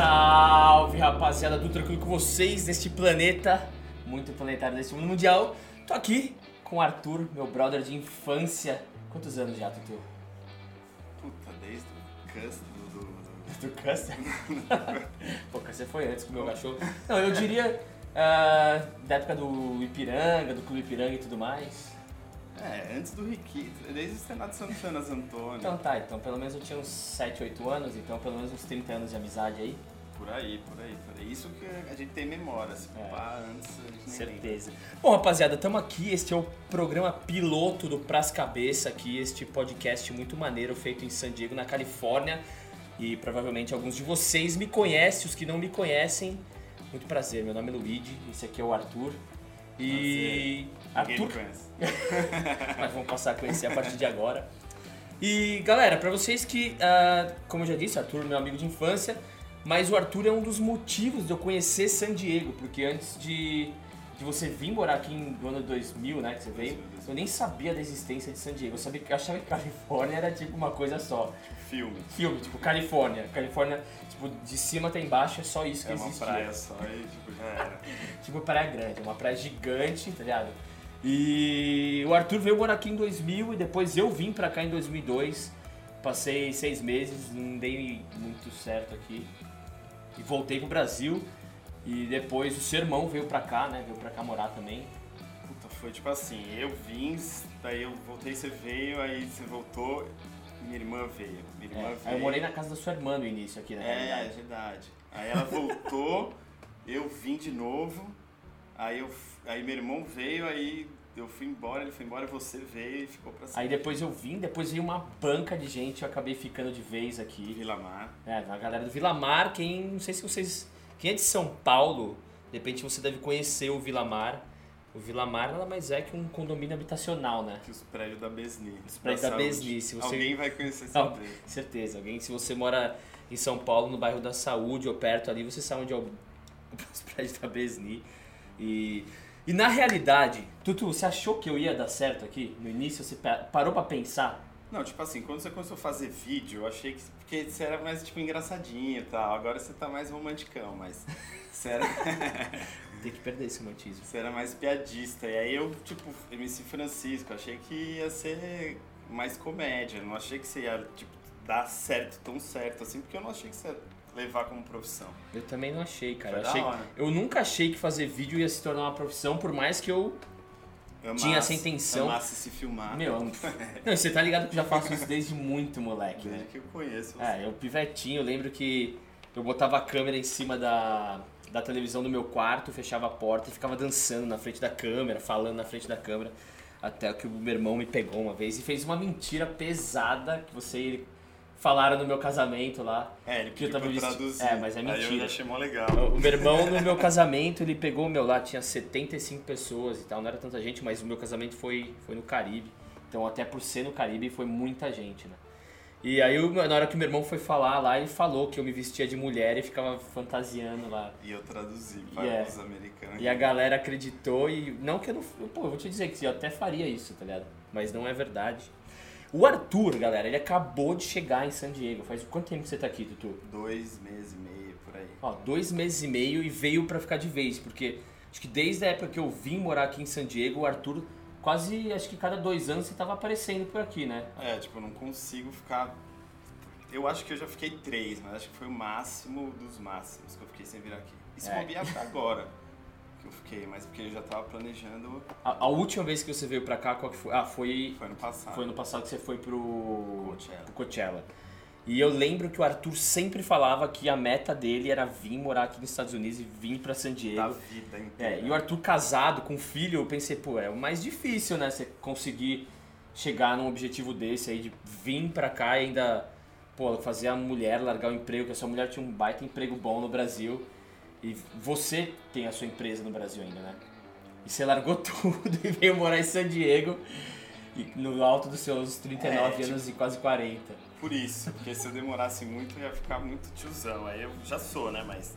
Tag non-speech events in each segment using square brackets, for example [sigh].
Salve rapaziada, tudo tranquilo com vocês neste planeta, muito planetário deste mundo mundial. Tô aqui com o Arthur, meu brother de infância. Quantos anos já, Tutu? Puta, desde o Cus do. do, Do Custer? [laughs] Pô, Custer foi antes com o meu cachorro. Não, eu diria ah, da época do Ipiranga, do Clube Ipiranga e tudo mais. É, antes do Riquito, desde o Senado Santana Antônio. Então tá, então pelo menos eu tinha uns 7, 8 anos, então pelo menos uns 30 anos de amizade aí. Por aí, por aí, por aí. Isso que a gente tem memória, se É. antes a gente lembra. Certeza. Bom, rapaziada, estamos aqui. Este é o programa piloto do Pras Cabeça aqui, este podcast muito maneiro feito em San Diego, na Califórnia. E provavelmente alguns de vocês me conhecem, os que não me conhecem. Muito prazer, meu nome é Luigi, esse aqui é o Arthur. E. Arthur. [laughs] Mas vamos passar a conhecer a partir de agora. E galera, pra vocês que, ah, como eu já disse, Arthur meu amigo de infância, mas o Arthur é um dos motivos de eu conhecer San Diego, porque antes de, de você vir morar aqui em- no ano 2000, né, que você veio, 2000. eu nem sabia da existência de San Diego. Eu sabia que eu achava que Califórnia era tipo uma coisa só. Filme. Filme, tipo Califórnia. Califórnia, tipo, de cima até embaixo é só isso que É uma existia. praia só e tipo, já era. [laughs] Tipo Praia Grande, uma praia gigante, tá ligado? E o Arthur veio morar aqui em 2000 e depois eu vim pra cá em 2002. Passei seis meses, não dei muito certo aqui. E voltei pro Brasil. E depois o seu irmão veio pra cá, né? Veio pra cá morar também. Puta, foi tipo assim, eu vim, daí eu voltei, você veio, aí você voltou, minha irmã veio. Minha irmã É, veio. aí eu morei na casa da sua irmã no início aqui, na É, é realidade. verdade. Aí ela voltou, [laughs] eu vim de novo, aí, eu, aí meu irmão veio, aí eu fui embora, ele foi embora, você veio e ficou pra Aí sempre. depois eu vim, depois veio uma banca de gente, eu acabei ficando de vez aqui. Vila Mar. É, a galera do Vila Mar, quem. Não sei se vocês. Quem é de São Paulo, de repente você deve conhecer o Vila Mar. O Vila Mar nada mais é que um condomínio habitacional, né? Que os prédios da Besni. Os prédios da saúde. Besni, se você- Alguém vai conhecer esse prédio. certeza. Alguém, se você mora em São Paulo, no bairro da Saúde ou perto ali, você sabe onde é o, [laughs] os prédios da Besni. E, e na realidade, Tutu, você achou que eu ia dar certo aqui? No início, você pa- parou pra pensar? Não, tipo assim, quando você começou a fazer vídeo, eu achei que porque você era mais tipo engraçadinho e tal. Agora você tá mais romanticão, mas [laughs] você era, [laughs] Tem que perder esse romantismo. você era mais piadista. E aí eu, tipo, MC Francisco, achei que ia ser mais comédia. Não achei que você ia, tipo, dar certo, tão certo assim, porque eu não achei que você levar como profissão. Eu também não achei, cara. Eu, achei- eu nunca achei que fazer vídeo ia se tornar uma profissão, por mais que eu. Amasse, Tinha essa intenção. Amasse se filmar. Meu, [laughs] não, você tá ligado que eu já faço isso desde muito moleque, né? Desde que eu conheço você. É, eu pivetinho, eu lembro que eu botava a câmera em cima da, da televisão do meu quarto, fechava a porta e ficava dançando na frente da câmera, falando na frente da câmera. Até que o meu irmão me pegou uma vez e fez uma mentira pesada que você falaram no meu casamento lá. É, ele Que eu tava pra eu vesti- traduzir. É, mas é Aí mentira. eu achei mó legal. O meu irmão, no meu casamento, ele pegou, meu, lá tinha 75 pessoas e tal, não era tanta gente, mas o meu casamento foi, foi no Caribe. Então, até por ser no Caribe, foi muita gente, né? E aí, o- na hora que o meu irmão foi falar lá, ele falou que eu me vestia de mulher e ficava fantasiando lá. E eu traduzi para Yeah. os americanos. E a galera acreditou e... Não que eu não... Pô, eu vou te dizer que eu até faria isso, tá ligado? Mas não é verdade. O Arthur, galera, ele acabou de chegar em San Diego. Faz quanto tempo que você tá aqui, Tutu? Dois meses e meio, por aí. Ó, dois meses e meio e veio pra ficar de vez, porque acho que desde a época que eu vim morar aqui em San Diego, o Arthur quase, acho que cada dois anos você tava aparecendo por aqui, né? É, tipo, eu não consigo ficar. Eu acho que eu já fiquei três, mas acho que foi o máximo dos máximos que eu fiquei sem vir aqui. E se É. bobear até agora [laughs] que eu fiquei, mas porque eu já tava planejando. A, a última vez que você veio pra cá, qual que foi? Ah, foi, Foi ano passado. foi no passado que você foi pro Coachella. pro Coachella. E eu lembro que o Arthur sempre falava que a meta dele era vir morar aqui nos Estados Unidos e vir pra San Diego. Da vida inteira. É, e o Arthur casado com filho, eu pensei, pô, é o mais difícil, né? Você conseguir chegar num objetivo desse aí, de vir pra cá e ainda, pô, fazer a mulher largar o emprego, que a sua mulher tinha um baita emprego bom no Brasil. E você tem a sua empresa no Brasil ainda, né? E você largou [laughs] tudo e veio morar em San Diego, e no alto dos seus 39 É, tipo- anos e quase 40. Por isso, porque se eu demorasse muito eu ia ficar muito tiozão. Aí eu já sou, né? Mas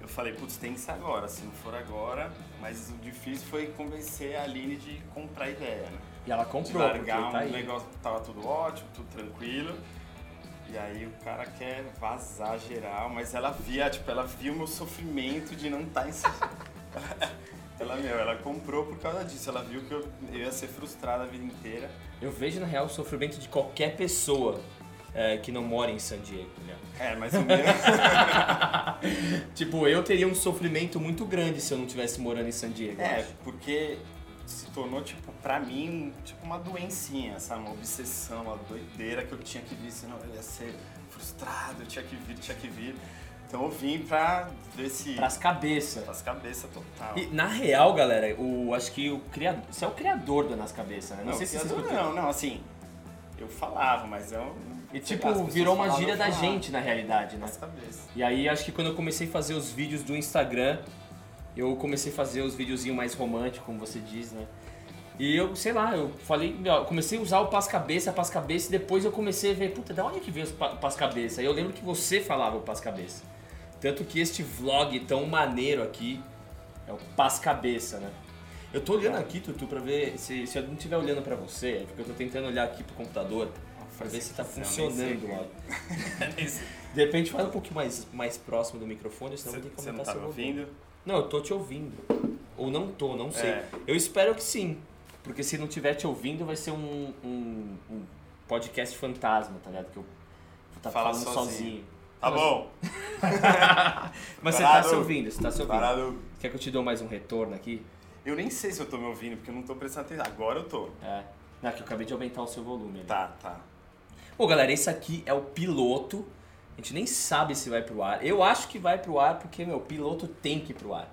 eu falei, putz, tem que ser agora. Se não for agora. Mas o difícil foi convencer a Aline de comprar a ideia, né? E ela De comprou, porque largar tá um aí. negócio que tava tudo ótimo, tudo tranquilo. E aí o cara quer vazar geral, mas ela via, tipo, ela viu o meu sofrimento de não estar tá em [laughs] Ela, meu, ela comprou por causa disso. Ela viu que eu, eu ia ser frustrada a vida inteira. Eu vejo, na real, o sofrimento de qualquer pessoa é, que não mora em San Diego, né? É, mais ou menos. [laughs] tipo, eu teria um sofrimento muito grande se eu não tivesse morando em San Diego. É, porque se tornou, tipo, pra mim, tipo uma doencinha, sabe? Uma obsessão, uma doideira que eu tinha que vir, senão eu ia ser frustrado, eu tinha que vir, tinha que vir. Então eu vim pra ver se. Pras cabeças. Pras cabeças total. E na real, galera, o, acho que o criador. Você é o criador do Nas Cabeças, né? Não, não sei se você Não, não, assim. Eu falava, mas eu. E tipo, virou uma gíria da gente na realidade, né? Nas cabeças. E aí acho que quando eu comecei a fazer os vídeos do Instagram, eu comecei a fazer os videozinhos mais românticos, como você diz, né? E eu, sei lá, eu falei, eu comecei a usar o paz-cabeça, paz-cabeça, e depois eu comecei a ver, puta, da onde que vem o paz-cabeça? Aí eu lembro que você falava o paz-cabeça. Tanto que este vlog tão maneiro aqui é o Paz-Cabeça, né? Eu tô olhando aqui, Tutu, pra ver se, se eu não estiver olhando pra você, é porque eu tô tentando olhar aqui pro computador pra ver se tá funcionando lá. [laughs] De repente fala um pouquinho mais, mais próximo do microfone, senão você, vai ter que aumentar você não tá me ouvindo? Não, eu tô te ouvindo. Ou não tô, não sei. É. Eu espero que sim. Porque se não tiver te ouvindo, vai ser um, um, um podcast fantasma, tá ligado? Que eu vou estar tá falando sozinho. sozinho. Tá bom. [laughs] Mas você tá se ouvindo, você tá se ouvindo. Parado. Quer que eu te dou mais um retorno aqui? Eu nem sei se eu tô me ouvindo, porque eu não tô prestando atenção. Agora eu tô. É. Não, é que eu acabei de aumentar o seu volume. Ali. Tá, tá. Bom, galera, esse aqui é o piloto. A gente nem sabe se vai pro ar. Eu acho que vai pro ar porque, meu, piloto tem que ir pro ar.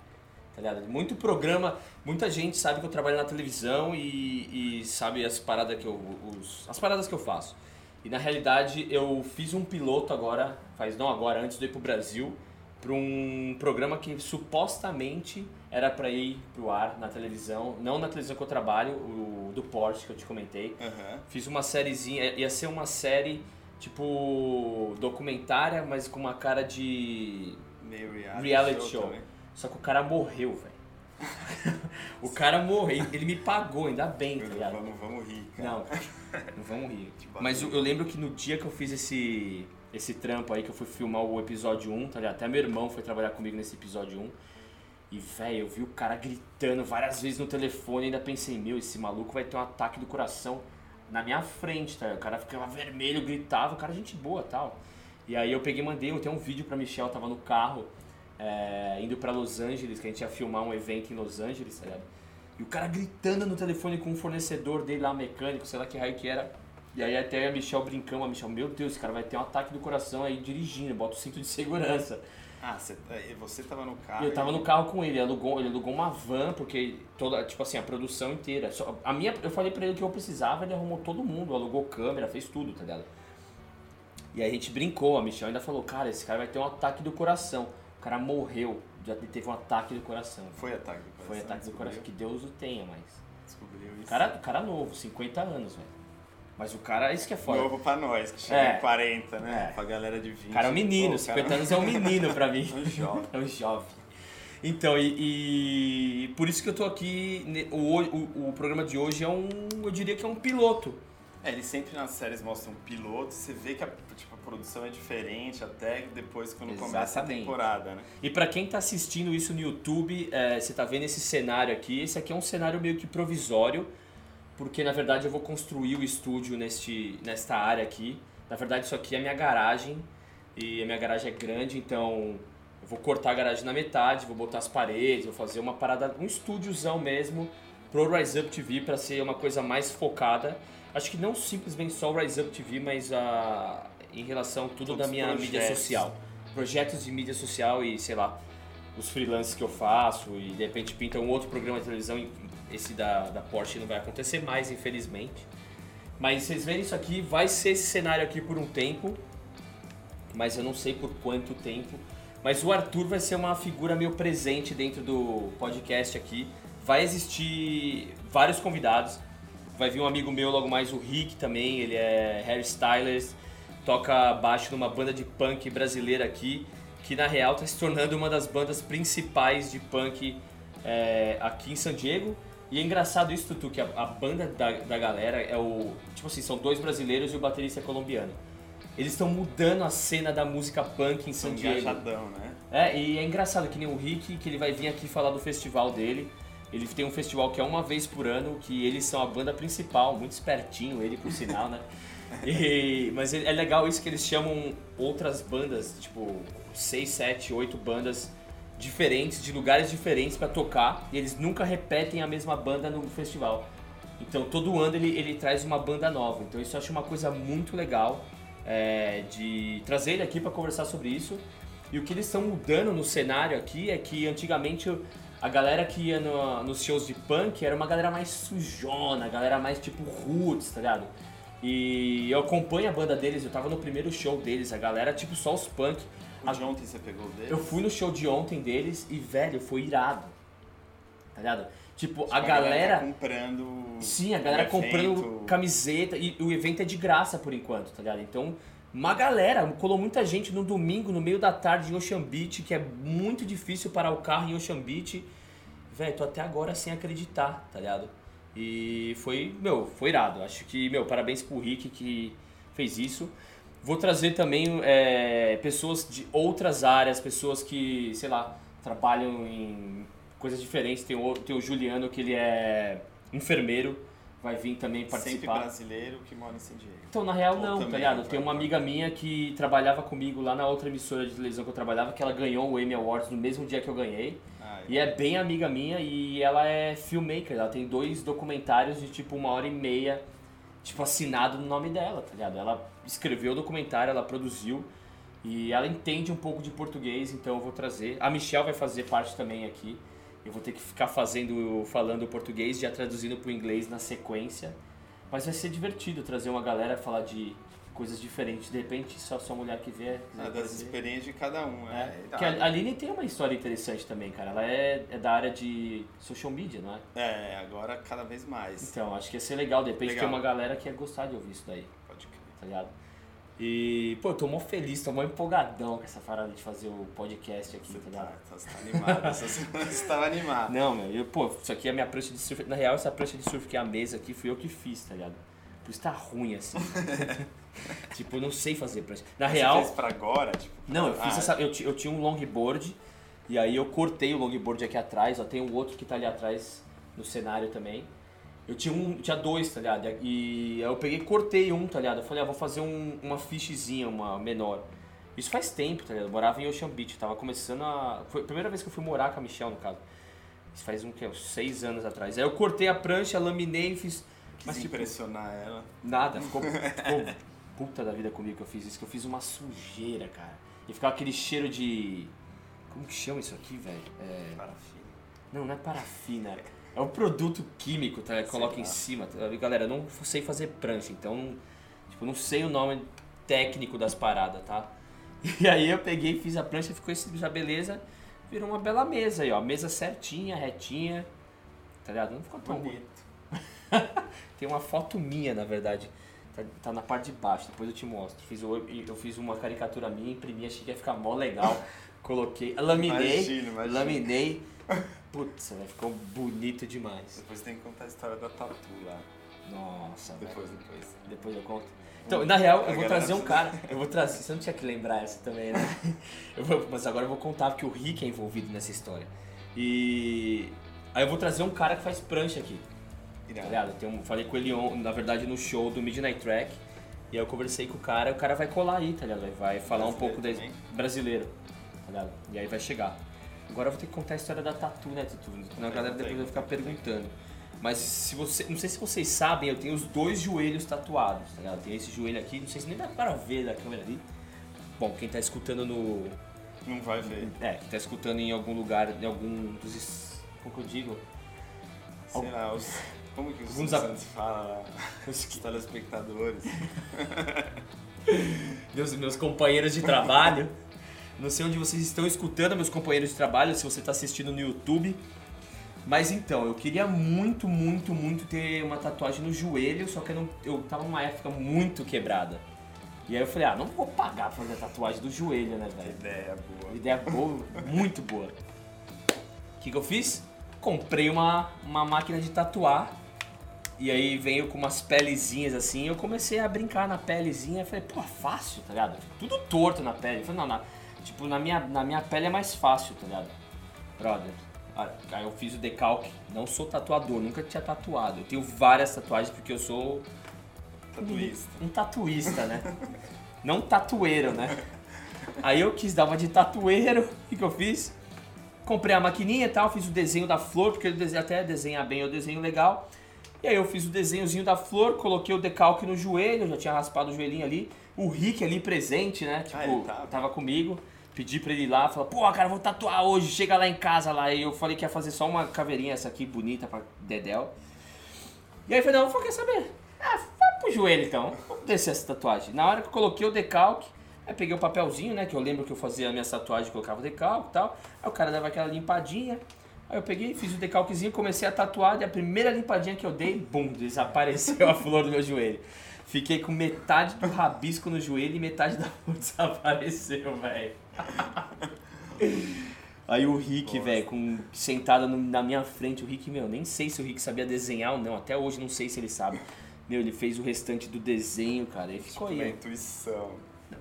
Tá ligado? Muito programa, muita gente sabe que eu trabalho na televisão e, e sabe as paradas que eu. Os, as paradas que eu faço. E na realidade eu fiz um piloto agora, faz não agora, antes de ir pro Brasil, para um programa que supostamente era para ir pro ar na televisão, não na televisão que eu trabalho, o do Porsche que eu te comentei. Uhum. Fiz uma sériezinha, ia ser uma série tipo documentária, mas com uma cara de Meio reality, reality show. show. Só que o cara morreu, velho. [laughs] o cara morreu, ele me pagou, ainda bem, tá ligado? Vamos, vamos rir. Cara. Não, [laughs] não vamos rir. Mas eu, eu, lembro que no dia que eu fiz esse, esse trampo aí, que eu fui filmar o episódio 1, tá ligado? Até meu irmão foi trabalhar comigo nesse episódio 1. E, velho, eu vi o cara gritando várias vezes no telefone e ainda pensei, meu, esse maluco vai ter um ataque do coração na minha frente, tá? O cara ficava vermelho, gritava, o cara gente boa tal. E aí eu peguei mandei, eu tenho um vídeo pra Michelle, tava no carro é, indo para Los Angeles, que a gente ia filmar um evento em Los Angeles, tá ligado? E o cara gritando no telefone com um fornecedor dele lá, mecânico, sei lá que raio que era. E aí até a Michelle brincando, a Michelle, meu Deus, esse cara vai ter um ataque do coração aí dirigindo, bota o cinto de segurança. Ah, você, tá, você tava no carro? Eu tava no carro com ele, ele alugou, ele alugou uma van, porque toda, tipo assim, a produção inteira. Só, a minha, eu falei pra ele que eu precisava, ele arrumou todo mundo, alugou câmera, fez tudo, tá ligado? E aí a gente brincou, a Michelle ainda falou, cara, esse cara vai ter um ataque do coração. O cara morreu, já teve um ataque do coração. Foi ataque do coração. Foi ataque do coração, que Deus o tenha, mas. Descobriu isso. Cara, cara novo, 50 anos, velho. Mas o cara, isso que é foda. Novo pra nós, que chega é. em 40, né? É. Pra galera de 20. O cara é um menino, Pô, 50 cara... anos é um menino pra mim. [laughs] é um jovem. É um jovem. Então, e, e, por isso que eu tô aqui. O, o, o programa de hoje é um. Eu diria que é um piloto. É, eles sempre nas séries mostram piloto, você vê que a, tipo, a produção é diferente até depois quando Exatamente. começa a temporada, né? E para quem tá assistindo isso no YouTube, é, você tá vendo esse cenário aqui, esse aqui é um cenário meio que provisório, porque na verdade eu vou construir o estúdio neste, nesta área aqui. Na verdade isso aqui é a minha garagem, e a minha garagem é grande, então eu vou cortar a garagem na metade, vou botar as paredes, vou fazer uma parada, um estúdiozão mesmo pro Rise Up TV para ser uma coisa mais focada acho que não simplesmente só o Rise Up TV, mas a, em relação a tudo Todos da minha projetos. mídia social. Projetos de mídia social e, sei lá, os freelances que eu faço e de repente pinta um outro programa de televisão, esse da, da Porsche não vai acontecer mais, infelizmente. Mas vocês verem isso aqui, vai ser esse cenário aqui por um tempo, mas eu não sei por quanto tempo. Mas o Arthur vai ser uma figura meio presente dentro do podcast aqui. Vai existir vários convidados vai vir um amigo meu logo mais, o Rick também, ele é hairstylist, toca baixo numa banda de punk brasileira aqui, que na real está se tornando uma das bandas principais de punk é, aqui em San Diego. E é engraçado isso, Tutu, que a, a, banda da, da galera é o. Tipo assim, são dois brasileiros e o baterista é colombiano. Eles estão mudando a cena da música punk em San Diego. Engajadão, né? É, e é engraçado que nem o Rick, que ele vai vir aqui falar do festival dele. Ele tem um festival que é uma vez por ano, que eles são a banda principal, muito espertinho ele, por sinal, né? [laughs] E, mas é legal isso que eles chamam outras bandas, tipo 6, 7, 8 bandas diferentes, de lugares diferentes para tocar, e eles nunca repetem a mesma banda no festival. Então todo ano ele, ele traz uma banda nova. Então isso eu acho uma coisa muito legal é, de trazer ele aqui para conversar sobre isso. E o que eles estão mudando no cenário aqui é que antigamente a galera que ia no, nos shows de punk era uma galera mais sujona, galera mais tipo roots, tá ligado? E eu acompanho a banda deles, eu tava no primeiro show deles, a galera tipo só os punk. O de ontem você pegou deles? Eu fui no show de ontem deles e, velho, foi irado. Tá ligado? Tipo, Tipo, a galera. tá comprando. Sim, a galera comprando camiseta e o evento é de graça por enquanto, tá ligado? Então, uma galera, colou muita gente no domingo, no meio da tarde em Ocean Beach, que é muito difícil parar o carro em Ocean Beach. Velho, tô até agora sem acreditar, tá ligado? E foi, meu, foi irado. Acho que, meu, parabéns pro Rick que fez isso. Vou trazer também é, pessoas de outras áreas, pessoas que, sei lá, trabalham em coisas diferentes. Tem o, tem o Juliano, que ele é enfermeiro, vai vir também Sempre participar. brasileiro que mora em San Diego. Então, na real, Ou não, tá ligado? Tem uma amiga minha que trabalhava comigo lá na outra emissora de televisão que eu trabalhava, que ela ganhou o Emmy Awards no mesmo dia que eu ganhei. E é bem amiga minha e ela é filmmaker, ela tem dois documentários de tipo uma hora e meia, tipo, assinado no nome dela, tá ligado? Ela escreveu o documentário, ela produziu e ela entende um pouco de português, então eu vou trazer. A Michelle vai fazer parte também aqui. Eu vou ter que ficar fazendo, falando português, já traduzindo pro inglês na sequência. Mas vai ser divertido trazer uma galera falar de coisas diferentes. De repente, só sua mulher que vê. Quiser das experiências de cada um, É, é. porque a Aline tem uma história interessante também, cara. Ela é, é da área de social media, não é? É, agora cada vez mais. Então, acho que ia ser legal. De repente Legal. tem uma galera que ia gostar de ouvir isso daí, Pode crer. tá ligado? E, pô, eu tô mó feliz, tô mó empolgadão com essa parada de fazer o podcast aqui, Você tá tá, ligado? tá, você tá animado. [laughs] Você tava animado. Não, meu, eu, pô, isso aqui é a minha prancha de surf. Na real, essa prancha de surf que é a mesa aqui fui eu que fiz, tá ligado? Isso tá ruim assim. [laughs] tipo, eu não sei fazer prancha. Na Você real. fez pra agora? Tipo, Não, eu fiz ah, essa. Eu, ti- eu tinha um longboard e aí eu cortei o longboard aqui atrás, ó. Tem um outro que tá ali atrás no cenário também. Eu tinha um. Tinha dois, tá ligado? E aí eu peguei e cortei um, tá ligado? Eu falei, ah, vou fazer um, uma fichezinha, uma menor. Isso faz tempo, tá ligado? Eu morava em Ocean Beach, tava começando a. Foi a primeira vez que eu fui morar com a Michelle, no caso. Isso faz um, que, uns seis anos atrás. Aí eu cortei a prancha, laminei e fiz. Mas tipo, impressionar ela. Nada, [laughs] ficou, ficou puta da vida comigo que eu fiz isso, que eu fiz uma sujeira, cara. E ficava aquele cheiro de. Como que chama isso aqui, velho? É... Parafina. Não, não é parafina. É um produto químico, tá? Coloca em cima. tá? Galera, eu não sei fazer prancha, então. Tipo, não sei o nome técnico das paradas, tá? [laughs] E aí eu peguei, fiz a prancha, ficou esse, já beleza. Virou uma bela mesa aí, ó. Mesa certinha, retinha. Tá ligado? Não ficou tão. Bonito. [laughs] Tem uma foto minha, na verdade. Tá, tá na parte de baixo, depois eu te mostro. Fiz, eu fiz uma caricatura minha, imprimi, achei que ia ficar mó legal. [laughs] Coloquei, laminei, Imagino, imagino. laminei. [laughs] Putz, velho, ficou bonito demais. Depois tem que contar a história da tatu lá. Nossa, Depois, velho. depois. Depois eu conto. Então, na real, eu vou trazer um cara. [laughs] Eu vou trazer. Você não tinha que lembrar essa também, né? Vou- mas agora eu vou contar porque o Rick é envolvido nessa história. E. Aí eu vou trazer um cara que faz prancha aqui. Tá Irado. ligado? Tem um, falei com ele, on- na verdade, no show do Midnight Track. E aí eu conversei com o cara e o cara vai colar aí, tá ligado? Vai falar um pouco da Brasileiro tá ligado? E aí vai chegar. Agora eu vou ter que contar a história da tatu, né? Senão a galera depois vai ficar perguntando. Mas se você. Não sei se vocês sabem, eu tenho os dois joelhos tatuados, tá ligado? Tem esse joelho aqui, não sei se nem dá para ver da câmera ali. Bom, quem tá escutando no. Não vai ver. É, quem tá escutando em algum lugar, em algum dos. Como que eu digo? Sei lá, os, como que os Alguns Santos fala lá? Os [laughs] Os telespectadores. [laughs] meus, meus companheiros de trabalho. Não sei onde vocês estão escutando, meus companheiros de trabalho, se você está assistindo no YouTube. Mas então, eu queria muito, muito, muito ter uma tatuagem no joelho, só que eu, não, eu tava numa época muito quebrada. E aí eu falei, ah, não vou pagar pra fazer a tatuagem do joelho, né, velho? Ideia boa. Ideia boa, muito boa. O que, que eu fiz? Comprei uma, uma máquina de tatuar E aí veio com umas pelezinhas assim, eu comecei a brincar na pelezinha, falei, pô, fácil, tá ligado? Tudo torto na pele. Eu falei, não, na, tipo, na minha, na minha pele é mais fácil, tá ligado? Brother, aí eu fiz o decalque, não sou tatuador, nunca tinha tatuado. Eu tenho várias tatuagens porque eu sou Tatuista. um, um tatuísta, né? não tatueiro, né? Aí eu quis dar uma de tatueiro, o que, que eu fiz? Comprei a maquininha e tal, fiz o desenho da flor, porque eu até desenhar bem o desenho legal. E aí eu fiz o desenhozinho da flor, coloquei o decalque no joelho, já tinha raspado o joelhinho ali. O Rick ali presente, né? Tipo, Ah, tava? tava comigo. Pedi pra ele ir lá, falou, pô, cara, vou tatuar hoje, chega lá em casa lá. E eu falei que ia fazer só uma caveirinha essa aqui, bonita pra Dedel. E aí eu falei, não, eu quer saber? Ah, vai pro joelho então, vamos descer essa tatuagem. Na hora que eu coloquei o decalque, aí peguei o papelzinho, né, que eu lembro que eu fazia a minha tatuagem, colocava o decalque e tal. Aí o cara dava aquela limpadinha. Aí eu peguei, fiz o decalquezinho, comecei a tatuar, e a primeira limpadinha que eu dei, bum, desapareceu a [laughs] flor do meu joelho. Fiquei com metade do rabisco no joelho e metade da flor [laughs] desapareceu, velho. Aí o Rick, velho, sentado no- na minha frente, o Rick, meu, nem sei se o Rick sabia desenhar ou não, até hoje não sei se ele sabe. Meu, ele fez o restante do desenho, cara, e ficou Uma aí. intuição.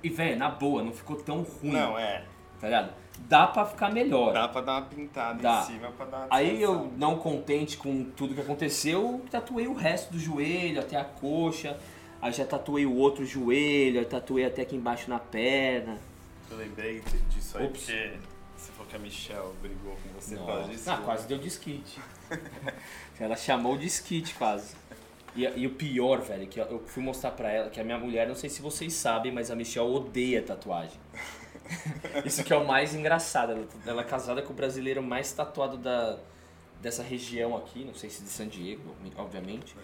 E, velho, na boa, não ficou tão ruim, Não, é. Tá ligado? Dá pra ficar melhor. Dá pra dar uma pintada Dá. em cima pra dar uma Aí eu, não contente com tudo que aconteceu, tatuei o resto do joelho, até a coxa. Aí já tatuei o outro joelho, aí tatuei até aqui embaixo na perna. Eu lembrei disso aí Ups. porque você falou que a Michelle brigou com você por disso. Ah, quase deu disquite. [laughs] ela chamou de disquite quase. E, e o pior, velho, que eu fui mostrar pra ela, que a minha mulher, não sei se vocês sabem, mas a Michelle odeia tatuagem. [laughs] Isso que é o mais engraçado. Ela, ela é casada com o brasileiro mais tatuado da, dessa região aqui, não sei se de San Diego, obviamente.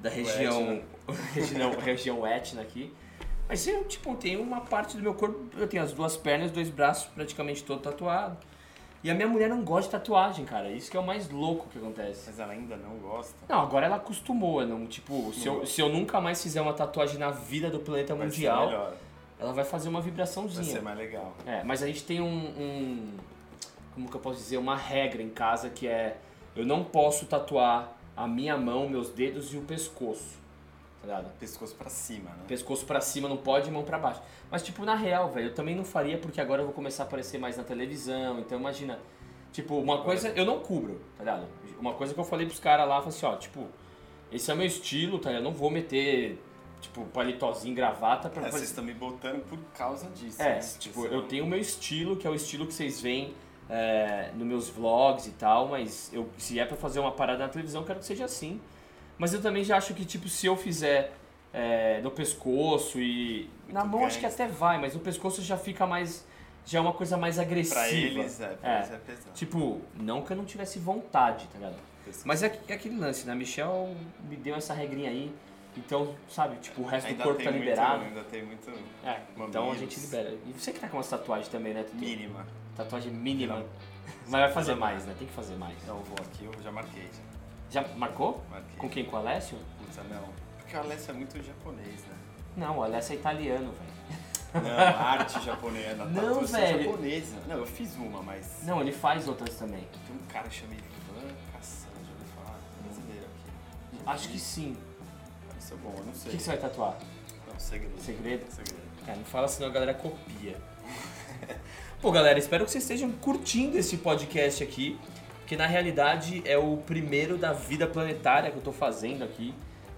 Da região. [laughs] região, região etna aqui. Mas eu, tipo, tenho uma parte do meu corpo, eu tenho as duas pernas, dois braços praticamente todo tatuado. E a minha mulher não gosta de tatuagem, cara. Isso que é o mais louco que acontece. Mas ela ainda não gosta. Não, agora ela acostumou, não, tipo, se eu, se eu nunca mais fizer uma tatuagem na vida do planeta Vai mundial. Ela vai fazer uma Vai vibraçãozinha. ser mais legal. É, mas a gente tem um, um- Como que eu posso dizer? Uma regra em casa que é: eu não posso tatuar a minha mão, meus dedos e o pescoço. Tá ligado? Pescoço pra cima, né? Pescoço pra cima não pode, mão pra baixo. Mas, tipo, na real, velho, eu também não faria porque agora eu vou começar a aparecer mais na televisão. Então, imagina. Tipo, uma coisa eu não cubro, tá ligado? Uma coisa que eu falei pros caras lá, falei assim: ó, tipo, esse é o meu estilo, tá ligado? Eu não vou meter, tipo, palitozinho, gravata pra É, fazer. vocês estão me botando por causa disso. É, né? tipo, Vocês eu não- tenho o meu estilo, que é o estilo que vocês veem é, nos meus vlogs e tal, mas eu, se é pra fazer uma parada na televisão, eu quero que seja assim. Mas eu também já acho que, tipo, se eu fizer é, no pescoço e. Na mão acho que até vai, mas no pescoço já fica mais. Já é uma coisa mais agressiva. Pra eles, é, pra É. eles é pesado. Tipo, não que eu não tivesse vontade, tá ligado? Mas é, que- é aquele lance, né? A Michelle me deu essa regrinha aí, então, sabe, tipo, o resto Ainda do corpo tá muito- liberado. Ainda tem muito É, então a gente libera. E você que tá com umas tatuagens também, né? Tutu? mínima. Tatuagem mínima. Não. Mas vai fazer mais, né? Tem que fazer mais. Não, eu vou aqui, eu já marquei. Já. Já marcou? Marquei. Com quem? Com o Alessio? Puta, não. Porque o Alessio é muito japonês, né? Não, o Alessio é italiano, velho. Não, arte japonesa. Não, tatuação velho. japonesa. Não, eu fiz uma, mas... Não, ele faz outras também. Tem um cara que chama Ivan Cassan, já ouviu falar? Brasileiro aqui. Acho que sim. Isso é bom, eu não O sei. que, que você vai tatuar? Não, segredo. Segredo? Segredo. É, não fala senão a galera copia. [laughs] Pô, galera, espero que vocês estejam curtindo esse podcast aqui, porque na realidade é o primeiro da vida planetária que eu tô fazendo aqui.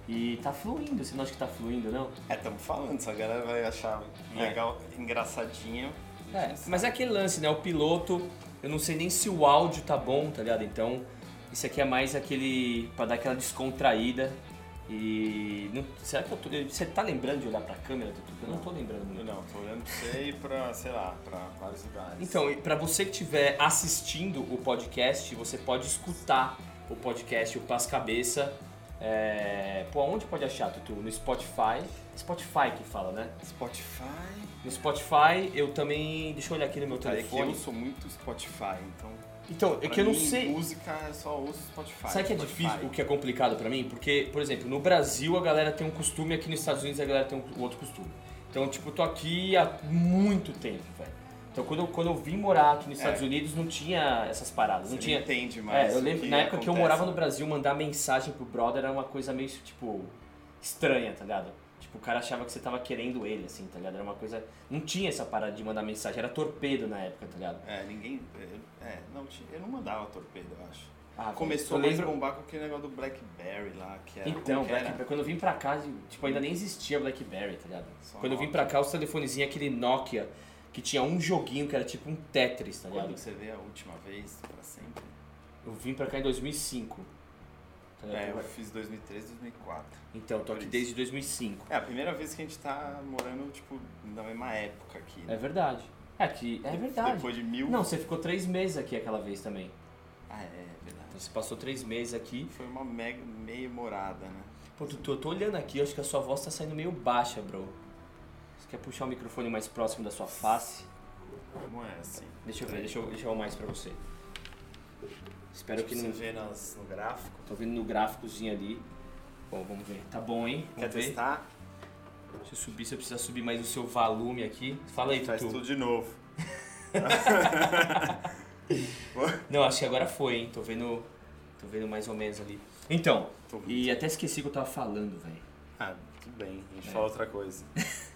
E tá fluindo, você não acha que tá fluindo, não? É, estamos falando, a galera vai achar legal, engraçadinho. É, mas é aquele lance, né? O piloto, eu não sei nem se o áudio tá bom, tá ligado? Então, isso aqui é mais aquele. pra dar aquela descontraída. E. não- será que eu tô. Você tá lembrando de olhar pra câmera, Tutu? Eu não tô lembrando muito. Não, tô olhando pra você e pra, sei lá, pra vários lugares. Então, pra você que estiver assistindo o podcast, você pode escutar o podcast, o Paz Cabeça. É... Pô, onde pode achar, Tutu? No Spotify. Spotify que fala, né? Spotify. No Spotify eu também. Deixa eu olhar aqui no meu é telefone. eu sou muito Spotify, então. Então, é que eu não mim, sei. Música eu só ouço Spotify. Sabe o que é Spotify. difícil, o que é complicado pra mim? Porque, por exemplo, no Brasil a galera tem um costume, aqui nos Estados Unidos a galera tem um outro costume. Então, tipo, eu tô aqui há muito tempo, velho. Então quando eu, quando eu vim morar aqui nos É. Estados Unidos não tinha essas paradas, Você não tinha... entende mais. É, eu lembro, que na época que eu acontece. morava no Brasil, mandar mensagem pro brother era uma coisa meio, tipo, estranha, tá ligado? Tipo, o cara achava que você tava querendo ele, assim, tá ligado? Era uma coisa... Não tinha essa parada de mandar mensagem, era torpedo na época, tá ligado? É, ninguém. É, não, eu não mandava torpedo, eu acho. Ah, Começou eu mais lembro... bombar com aquele negócio do Blackberry lá, que era. Então, que? Blackberry, quando eu vim pra cá, tipo, ainda nem existia Blackberry, tá ligado? Só Quando eu vim pra cá, os telefonezinhos, aquele Nokia, que tinha um joguinho que era tipo um Tetris, tá Quando ligado? que você vê a última vez, pra sempre? Eu vim pra cá em 2005. tá? É, eu fiz 2003, 2004. Então, tô aqui desde 2005. É a primeira vez que a gente tá morando, tipo, na mesma época aqui. É né? verdade. É que é De- verdade. Depois de mil. Não, você ficou três meses aqui aquela vez também. Ah, é, verdade. Então você passou três meses aqui. Foi uma mega meio morada, né? Pô, Tutu, eu tô olhando aqui, acho que a sua voz tá saindo meio baixa, bro. Você quer puxar o microfone mais próximo da sua face? Como é assim? Deixa eu ver, deixa eu, deixa eu mais pra você. Espero que Você não. vê nas, no gráfico. Tô vendo no gráficozinho ali. Bom, vamos ver. Tá bom, hein? Quer Vamos ver. testar? Deixa eu subir, se eu precisar subir mais o seu volume aqui. Fala aí, Faz Tutu. tudo de novo. [laughs] Não, acho que agora foi, hein? Tô vendo. Tô vendo mais ou menos ali. Então, e até esqueci o que eu tava falando, velho. Ah, tudo bem. A gente É. fala outra coisa. [laughs]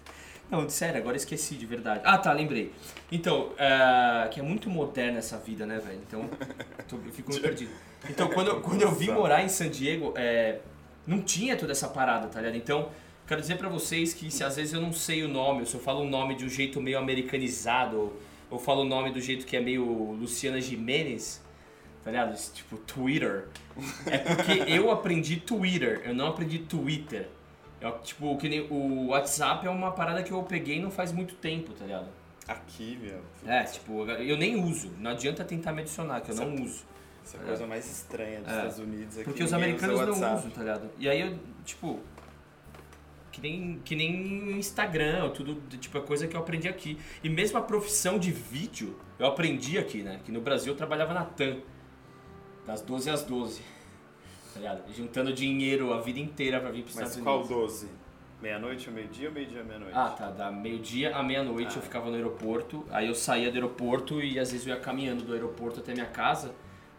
Não, sério, agora esqueci de verdade. Ah, tá, lembrei. Então, é, que é muito moderna essa vida, né, velho? Então, [laughs] tô- eu fico meio perdido. Então, quando, eu- quando eu vim morar em San Diego, é, não tinha toda essa parada, tá ligado? Então, quero dizer pra vocês que se às vezes eu não sei o nome, ou se eu falo um nome de um jeito meio americanizado, ou, ou falo o nome do jeito que é meio Luciana Jimenez, tá ligado? Tipo, Twitter. É porque [laughs] eu aprendi Twitter, eu não aprendi Twitter. Eu, tipo, que nem o WhatsApp é uma parada que eu peguei não faz muito tempo, tá ligado? Aqui, meu. É, tipo, eu nem uso. Não adianta tentar me adicionar, que eu não uso. Essa é a coisa mais estranha dos É. Estados Unidos aqui. Porque os americanos não usam, tá ligado? E aí eu, tipo. Que nem, que nem Instagram, tudo, tipo, é coisa que eu aprendi aqui. E mesmo a profissão de vídeo, eu aprendi aqui, né? Que no Brasil eu trabalhava na TAM, das 12 às 12. Tá ligado? Juntando dinheiro a vida inteira pra vir pros Mas Estados qual Unidos. 12? Meia-noite ou meio-dia ou meio-dia meia-noite? Ah, tá. Da meio-dia à meia-noite Ah. eu ficava no aeroporto. Aí eu saía do aeroporto e às vezes eu ia caminhando do aeroporto até minha casa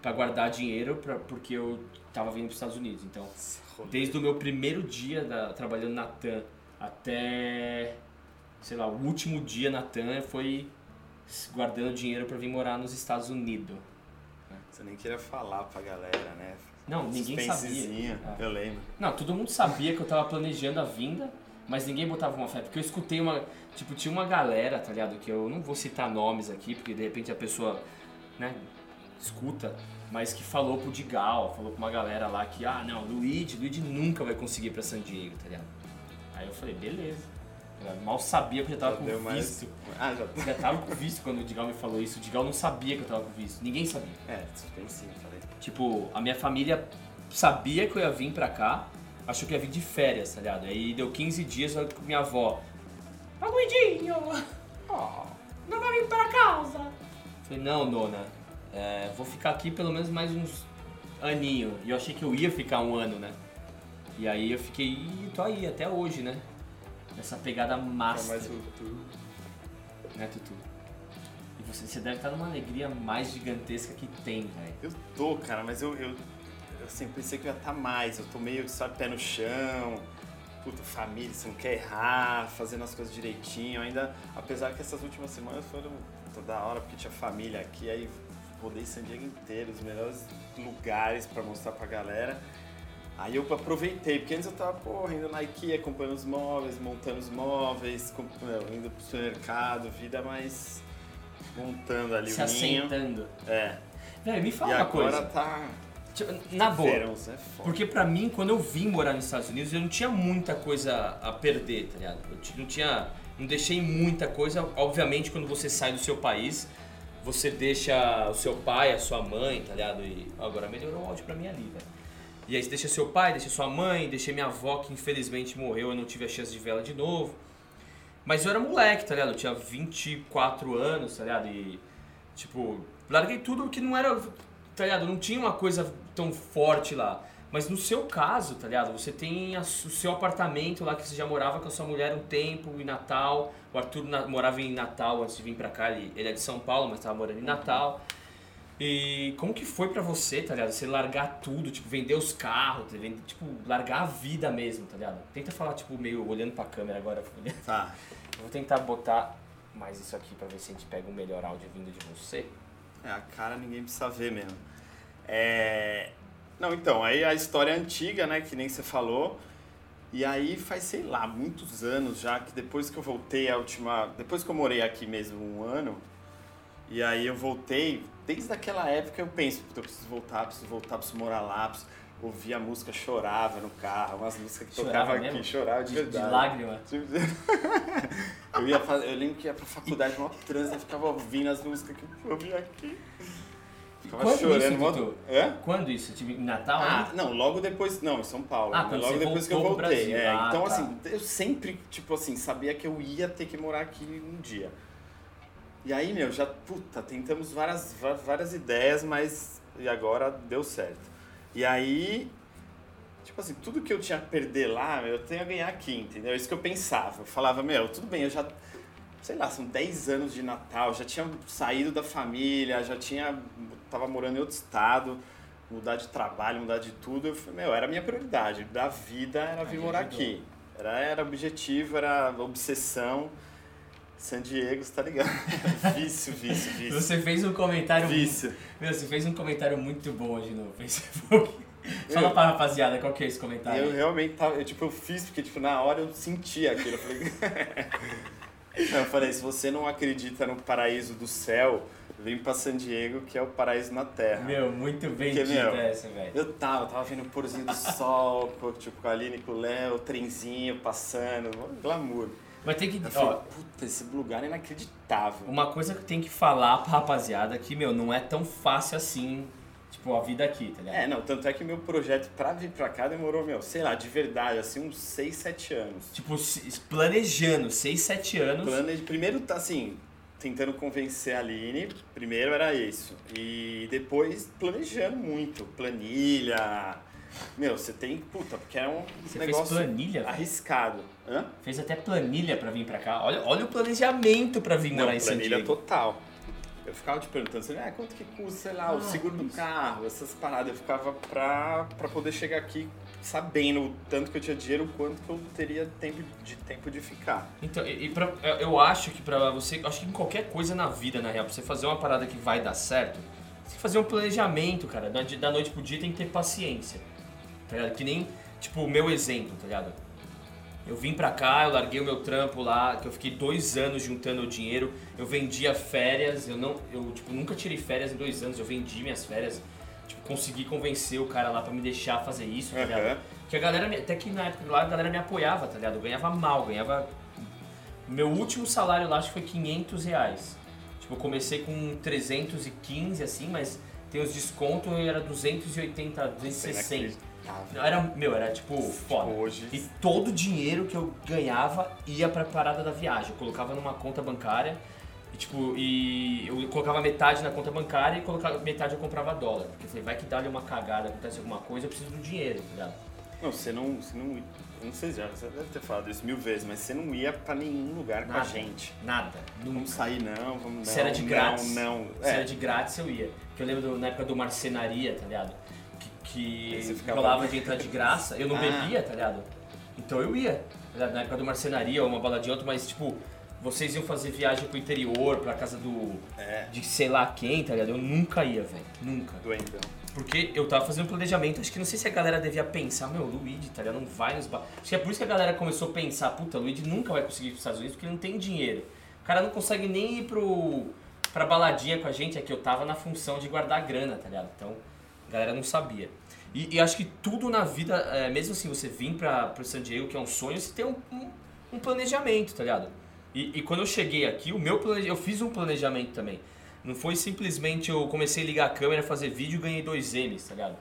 pra guardar dinheiro pra, porque eu tava vindo pros Estados Unidos. Então, desde o meu primeiro dia da- trabalhando na TAM até, sei lá, o último dia na TAM foi guardando dinheiro pra vir morar nos Estados Unidos. Você nem queria falar pra galera, né? Não, ninguém sabia. Ah. Eu lembro. Não, todo mundo sabia que eu tava planejando a vinda, mas ninguém botava uma fé. Porque eu escutei uma. Tipo, tinha uma galera, tá ligado? Que eu não vou citar nomes aqui, porque de repente a pessoa, né, escuta, mas que falou pro Digal, falou pra uma galera lá que, ah, não, Luigi, Luigi nunca vai conseguir ir pra San Diego, tá ligado? Aí eu falei, beleza. ligado? Mal sabia que eu já tava Já com deu mais- visto. [laughs] Ah, já. Já tava com visto quando o Digal me falou isso. O Digal não sabia que eu tava com visto. Ninguém sabia. É, suspensinho, falei. Tipo, a minha família sabia que eu ia vir pra cá, achou que ia vir de férias, tá ligado? Aí deu 15 dias eu com minha avó. Aguidinho! Oh, não vai vir pra casa! Falei, não, nona, é, vou ficar aqui pelo menos mais uns aninho. E eu achei que eu ia ficar um ano, né? E aí eu fiquei, e tô aí até hoje, né? Nessa pegada Então, master, mas o tu. né, Tutu? E você, você deve estar numa alegria mais gigantesca que tem, velho. Eu tô, cara, mas eu, eu, eu sempre pensei que eu ia estar mais. Eu tô meio, sabe, pé no chão. Puta, família, você não quer errar, fazendo as coisas direitinho. Ainda, apesar que essas últimas semanas foram toda hora, porque tinha família aqui, aí rodei San Diego inteiro, os melhores lugares pra mostrar pra galera. Aí eu aproveitei, porque antes eu tava, porra, indo na IKEA, comprando os móveis, montando os móveis, comp- não, indo pro supermercado, vida mais montando ali Se o ninho. assentando. É. Velho, me E fala uma agora coisa. tá. Tipo, Na boa. É foda. Porque pra mim, quando eu vim morar nos Estados Unidos, eu não tinha muita coisa a perder, tá ligado? Eu não tinha. Não deixei muita coisa. Obviamente, quando você sai do seu país, você deixa o seu pai, a sua mãe, tá ligado? E agora melhorou o áudio pra mim ali, velho. E aí você deixa seu pai, deixa sua mãe, deixei minha avó, que infelizmente morreu, eu não tive a chance de vê-la de novo. Mas eu era moleque, tá ligado? Eu tinha 24 anos, tá ligado? E, tipo, larguei tudo que não era, tá ligado? Não tinha uma coisa tão forte lá. Mas no seu caso, tá ligado? Você tem a, o seu apartamento lá que você já morava com a sua mulher um tempo, em Natal. O Arthur na, morava em Natal antes de vir pra cá. Ele, ele é de São Paulo, mas tava morando em Natal. E como que foi pra você, tá ligado? Você largar tudo, tipo, vender os carros, tá ligado? tipo, largar a vida mesmo, tá ligado? Tenta falar, tipo, meio olhando pra câmera agora. [laughs] Tá. Eu vou tentar botar mais isso aqui pra ver se a gente pega um melhor áudio vindo de você. É, a cara ninguém precisa ver mesmo. É... Não, então, aí a história é antiga, né, que nem você falou. E aí faz, sei lá, muitos anos já, que depois que eu voltei a última... Depois que eu morei aqui mesmo um ano, e aí eu voltei, desde aquela época eu penso, eu preciso voltar, preciso voltar, preciso morar lá, preciso ouvia a música, chorava no carro, umas músicas que tocava aqui, chorava de, de verdade. De lágrima. [laughs] eu, ia fazer, eu lembro que ia pra faculdade, uma trânsito, ficava ouvindo as músicas que eu ouvia aqui. Quando chorando. Isso, É? Quando isso? Tipo, em Natal? Ah, não, logo depois. Não, em São Paulo. Ah, logo depois que eu voltei. É, ah, então, tá. assim, eu sempre, tipo assim, sabia que eu ia ter que morar aqui um dia. E aí, meu, já, puta, tentamos várias, várias ideias, mas. E agora deu certo. E aí, tipo assim, tudo que eu tinha a perder lá, eu tenho a ganhar aqui, entendeu? É isso que eu pensava. Eu falava, meu, tudo bem, eu já, sei lá, são 10 anos de Natal, já tinha saído da família, já tinha, tava morando em outro estado, mudar de trabalho, mudar de tudo. Eu falei, meu, era a minha prioridade. Da vida era vir morar aqui. Era, era objetivo, era obsessão. San Diego, você tá ligado? [laughs] vício, vício, vício. Você fez um comentário. Vício. Muito, meu, você fez um comentário muito bom hoje [laughs] no Facebook. Fala eu, pra rapaziada, qual que é esse comentário? Eu realmente tava, eu, tipo, eu fiz, porque tipo, na hora eu senti aquilo. Eu falei. [laughs] eu falei, se você não acredita no paraíso do céu, vem pra San Diego, que é o paraíso na Terra. Meu, muito bem porque, meu, essa, velho. Eu tava, tava vendo o porzinho do sol, [laughs] tipo, com a Aline, com o Léo, o trenzinho passando, glamour. Mas tem que. Eu ó, puta, esse lugar é inacreditável. Uma coisa que eu tenho que falar pra rapaziada é que, meu, não é tão fácil assim, tipo, a vida aqui, tá ligado? É, não, tanto é que meu projeto pra vir pra cá demorou, meu, sei lá, de verdade, assim, uns 6, 7 anos. Tipo, planejando, 6, 7 anos. Planeje... Primeiro, tá assim, tentando convencer a Aline, primeiro era isso. E depois planejando muito, planilha meu, você tem. Puta, porque é um você negócio fez planilha, arriscado. Hã? Fez até planilha pra vir pra cá. Olha, olha o planejamento pra vir morar em San Planilha total. Eu ficava te perguntando, assim, ah, quanto que custa, sei lá, ah, o seguro do carro, essas paradas. Eu ficava pra, pra poder chegar aqui sabendo o tanto que eu tinha dinheiro, o quanto que eu teria tempo de, tempo de ficar. Então, e, e pra, eu acho que pra você, acho que em qualquer coisa na vida, na real, pra você fazer uma parada que vai dar certo, você tem que fazer um planejamento, cara. Da, da noite pro dia tem que ter paciência tá ligado? Que nem, tipo, o meu exemplo, tá ligado? Eu vim pra cá, eu larguei o meu trampo lá, que eu fiquei dois anos juntando o dinheiro, eu vendia férias, eu não, eu tipo, nunca tirei férias em dois anos, eu vendi minhas férias, tipo, consegui convencer o cara lá pra me deixar fazer isso, tá ligado? Uhum. Que a galera, até que na época lá a galera me apoiava, tá ligado? Eu ganhava mal, ganhava... Meu último salário lá acho que foi 500 reais. Tipo, eu comecei com 315 assim, mas tem os descontos e era 280, 260. Era, meu, era tipo, foda. Tipo, hoje... E todo o dinheiro que eu ganhava ia pra parada da viagem. Eu colocava numa conta bancária e tipo, e eu colocava metade na conta bancária e colocava metade eu comprava dólar. Porque falei, vai que dá-lhe uma cagada, acontece alguma coisa, eu preciso do dinheiro, tá ligado? Não, você não. Você não não sei já, você deve ter falado isso mil vezes, mas você não ia pra nenhum lugar nada, com a gente. Nada. Nunca. Vamos sair não, vamos não. Se era de grátis. Não, não. Se é. era de grátis eu ia. Porque eu lembro do, na época do marcenaria, tá ligado? Que rolava de entrar de graça, eu não ah. bebia, tá ligado? Então eu ia, tá na época do marcenaria uma baladinha outra, mas tipo, vocês iam fazer viagem pro interior, pra casa do. É. de sei lá quem, tá ligado? Eu nunca ia, velho. Nunca. Doentão. Porque eu tava fazendo um planejamento, acho que não sei se a galera devia pensar, meu, Luigi, tá ligado? Não vai nos. Acho que é por isso que a galera começou a pensar, puta, Luigi nunca vai conseguir ir pros Estados Unidos porque ele não tem dinheiro. O cara não consegue nem ir pro. pra baladinha com a gente, é que eu tava na função de guardar grana, tá ligado? Então, a galera não sabia. E, e, acho que tudo na vida, é, mesmo assim, você vir pra, pro San Diego, que é um sonho, você tem um, um, um planejamento, tá ligado? E, e, quando eu cheguei aqui, o meu eu fiz um planejamento também. Não foi simplesmente eu comecei a ligar a câmera, fazer vídeo e ganhei dois M's, tá ligado?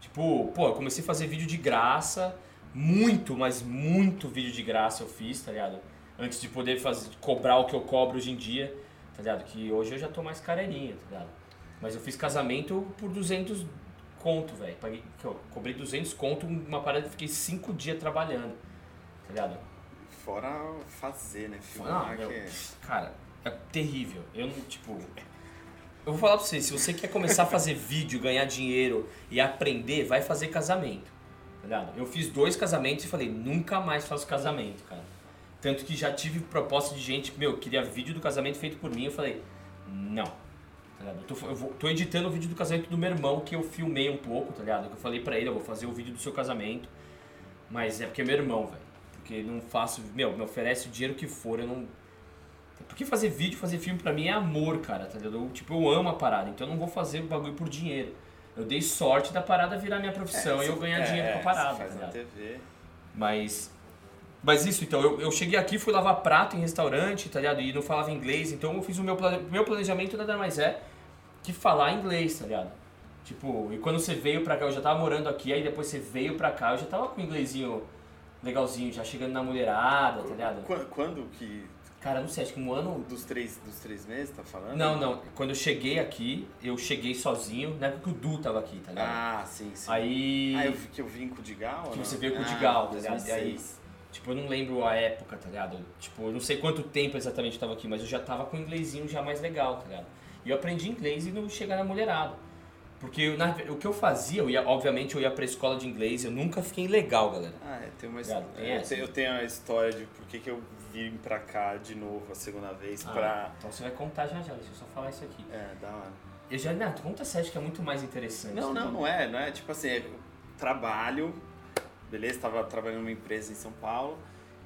Tipo, pô, eu comecei a fazer vídeo de graça, muito, mas muito vídeo de graça eu fiz, tá ligado? Antes de poder fazer, cobrar o que eu cobro hoje em dia, tá ligado? Que hoje eu já tô mais careninha, tá ligado? Mas eu fiz casamento por 200 conto, velho. Paguei, que eu cobrei 200 conto, uma parada que fiquei 5 dias trabalhando. Tá ligado? Fora fazer, né? Filmar Não, meu, que é... cara, é terrível. Eu não, tipo. Eu vou falar pra você, se você quer começar a fazer vídeo, ganhar dinheiro e aprender, vai fazer casamento. Tá ligado? Eu fiz dois casamentos e falei, nunca mais faço casamento, cara. Tanto que já tive proposta de gente, meu, queria vídeo do casamento feito por mim, eu falei, não. Tá ligado? Eu, tô, eu vou- tô editando o vídeo do casamento do meu irmão, que eu filmei um pouco, tá ligado? Que eu falei pra ele, eu vou fazer o vídeo do seu casamento. Mas é porque é meu irmão, velho. Porque não faço. Meu, me oferece o dinheiro que for, eu não. Porque fazer vídeo, fazer filme pra mim é amor, cara, tá ligado? Eu, tipo, eu amo a parada, então eu não vou fazer o bagulho por dinheiro. Eu dei sorte da parada virar minha profissão e eu ganhar é, dinheiro é, com a parada, você faz tá ligado? TV. Mas. Mas isso, então, eu, eu cheguei aqui, fui lavar prato em restaurante, tá ligado? E não falava inglês, então eu fiz o meu, meu planejamento nada mais é que falar inglês, tá ligado? Tipo, e quando você veio pra cá, eu já tava morando aqui, aí depois você veio pra cá, eu já tava com o inglesinho legalzinho, já chegando na mulherada, tá ligado? Qu- Quando que. Cara, não sei, acho que um ano. Dos três, dos três meses, tá falando? Não, não, quando eu cheguei aqui, eu cheguei sozinho, na época que o Du tava aqui, tá ligado? Ah, sim, sim. Aí. Ah, eu que eu vim com o Digal? Que você veio com o Ah, Digal, tá ligado? E aí, 2006. Tipo, eu não lembro a época, tá ligado? Tipo, eu não sei quanto tempo exatamente eu tava aqui, mas eu já tava com o inglesinho já mais legal, tá ligado? E eu aprendi inglês e não chegar na mulherada. Porque eu, na- o que eu fazia, eu ia, obviamente eu ia pra escola de inglês, eu nunca fiquei legal, galera. Ah, é, tem uma Obrigado, his- tem é, eu, eu tenho a história de por que, que eu vim pra cá de novo a segunda vez pra. Então você vai contar já já, deixa eu só falar isso aqui. É, da hora. Eu já, não, conta sério que é muito mais interessante. Não, não, não é, não é. Tipo assim, é trabalho, beleza? Tava trabalhando numa empresa em São Paulo.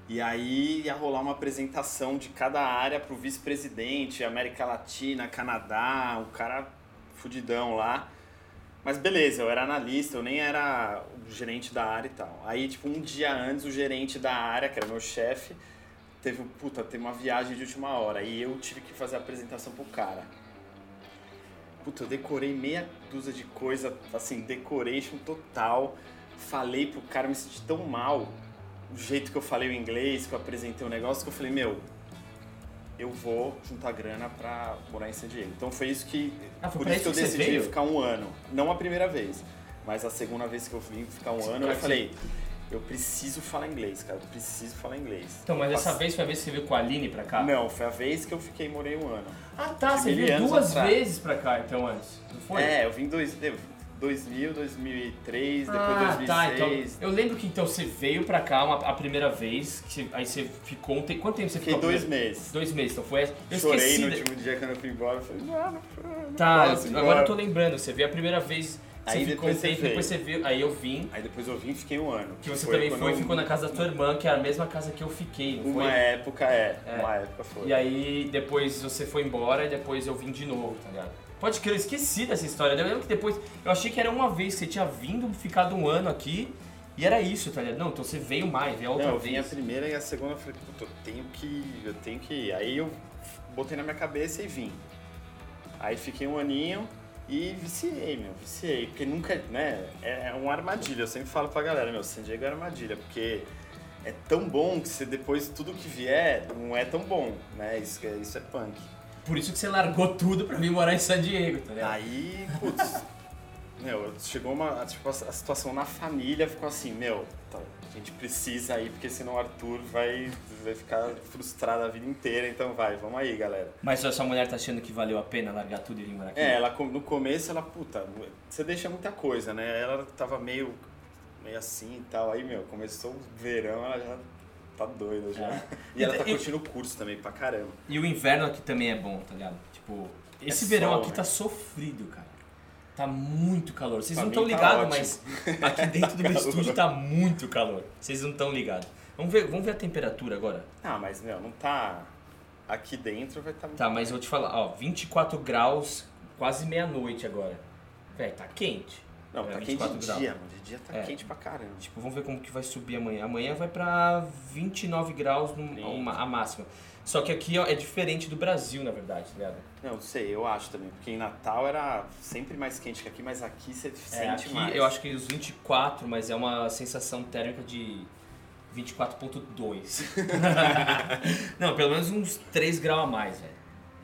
E aí ia rolar uma apresentação de cada área pro vice-presidente, América Latina, Canadá, um cara fudidão lá. Mas beleza, eu era analista, eu nem era o gerente da área e tal. Aí, tipo, um dia antes, o gerente da área, que era meu chefe, teve, puta, teve uma viagem de última hora. E eu tive que fazer a apresentação pro cara. Puta, eu decorei meia dúzia de coisa, assim, decoration total. Falei pro cara, me senti tão mal. O jeito que eu falei o inglês, que eu apresentei o negócio, que eu falei, meu, eu vou juntar grana pra morar em San Diego. Então foi isso que. Ah, foi por isso que eu decidi veio? ficar um ano. Não a primeira vez, mas a segunda vez que eu vim ficar um ano, eu falei, eu preciso falar inglês, cara, eu preciso falar inglês. Então, mas dessa Passe- vez foi a vez que você veio com a Aline pra cá? Não, foi a vez que eu fiquei e morei um ano. Ah tá, você veio duas atrás. vezes pra cá então antes, não foi? É, eu vim dois, eu- 2000, 2003, depois ah, 2006. tá, então. Eu lembro que então você veio pra cá uma, a primeira vez, que você- aí você ficou. um Quanto tempo você Fiquei ficou? dois primeiro? meses. Dois meses, então foi essa. Eu Chorei esqueci. no último dia quando eu fui embora. Eu falei, não, não, não Tá, posso agora embora. eu tô lembrando, você veio a primeira vez, você Aí ficou um depois você tempo, veio. depois você veio, aí eu vim, Aí depois eu vim e fiquei um ano. que você Foi também foi e ficou na casa da tua irmã, que era a mesma casa que eu fiquei, não Uma foi? época é, É. uma época foi. E aí depois você foi embora e depois eu vim de novo, tá ligado? Pode crer, eu esqueci dessa história. Eu lembro que depois. Eu achei que era uma vez que você tinha vindo, ficado um ano aqui e era isso, tá ligado? Não, então você veio mais, veio a outra Não, eu vim a vez. primeira e a segunda eu falei, puta, eu tenho que eu tenho que ir. Aí eu botei na minha cabeça e vim. Aí fiquei um aninho e viciei, meu, viciei. Porque nunca, né, é uma armadilha. Eu sempre falo pra galera, meu, San Diego é armadilha, porque é tão bom que você depois tudo que vier não é tão bom, né? Isso, é- isso é punk. Por isso que você largou tudo pra vir morar em San Diego, tá ligado? Aí, putz, [laughs] meu, chegou uma. Tipo, a situação na família ficou assim, meu, tá, a gente precisa ir, porque senão o Arthur vai, vai ficar frustrado a vida inteira, então vai, vamos aí, galera. Mas sua mulher tá achando que valeu a pena largar tudo e vir morar aqui? É, ela no começo ela, puta, você deixa muita coisa, né? Ela tava meio, meio assim e tal. Aí, meu, começou o verão, ela já tá doida já. É. E ela tá E- curtindo o curso também pra caramba. E o inverno aqui também é bom, tá ligado? Tipo, esse É verão sol, aqui né? tá sofrido, cara. Tá muito calor. Vocês Pra não estão tá ligados, mas aqui [laughs] dentro do meu estúdio tá muito calor. Vocês não estão ligados. Vamos ver, vamos ver a temperatura agora. Ah, mas, meu, não tá. Aqui dentro vai estar tá Tá, mas eu vou te falar, ó, 24 graus, quase meia-noite agora. Véi, tá quente. Não, É, tá quente 24 de graus. dia, mano. De dia tá É. quente pra caramba. Tipo, vamos ver como que vai subir amanhã. Amanhã vai pra 29 graus no, uma- a máxima. Só que aqui ó, é diferente do Brasil, na verdade, tá ligado? Não, não sei, eu acho também. Porque em Natal era sempre mais quente que aqui, mas aqui você É, sente aqui mais. eu acho que os 24, mas é uma sensação térmica de 24.2. [laughs] [laughs] Não, pelo menos uns 3 graus a mais, velho.